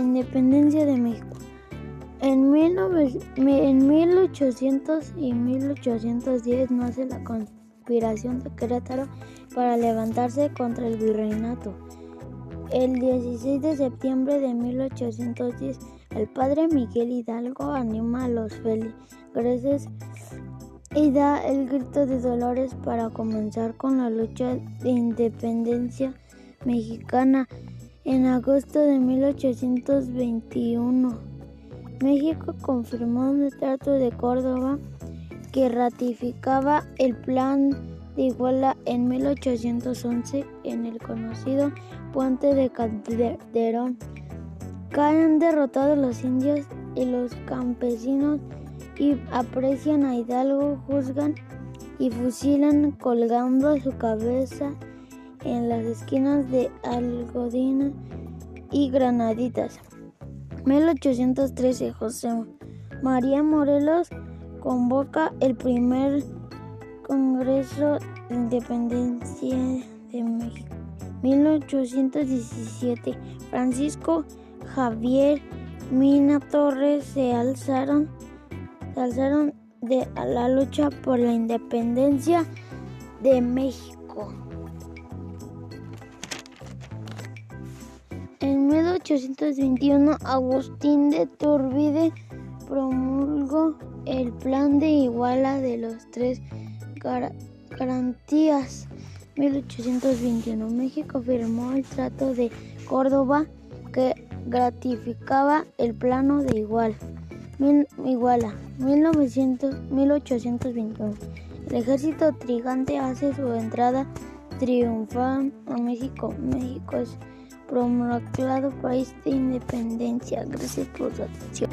independencia de México. En, 1800 y 1810 nace la conspiración de Querétaro para levantarse contra el virreinato. El 16 de septiembre de 1810, el padre Miguel Hidalgo anima a los feligreses y da el grito de dolores para comenzar con la lucha de independencia mexicana en agosto de 1821. México confirmó un trato de Córdoba que ratificaba el plan de Iguala en 1811 en el conocido puente de Calderón. Caen derrotados los indios y los campesinos y aprecian a Hidalgo, juzgan y fusilan colgando su cabeza en las esquinas de Algodina y Granaditas. 1813 José María Morelos convoca el primer Congreso de Independencia de México. 1817 Francisco Javier Mina Torres se alzaron se alzaron de la lucha por la independencia de México. En 1821, Agustín de Turbide promulgó el Plan de Iguala de los Tres Garantías. 1821, México firmó el Trato de Córdoba que gratificaba el plano de Iguala. Iguala, 1821. El ejército trigante hace su entrada triunfal a México. México es proclamado país de independencia. Gracias por su atención.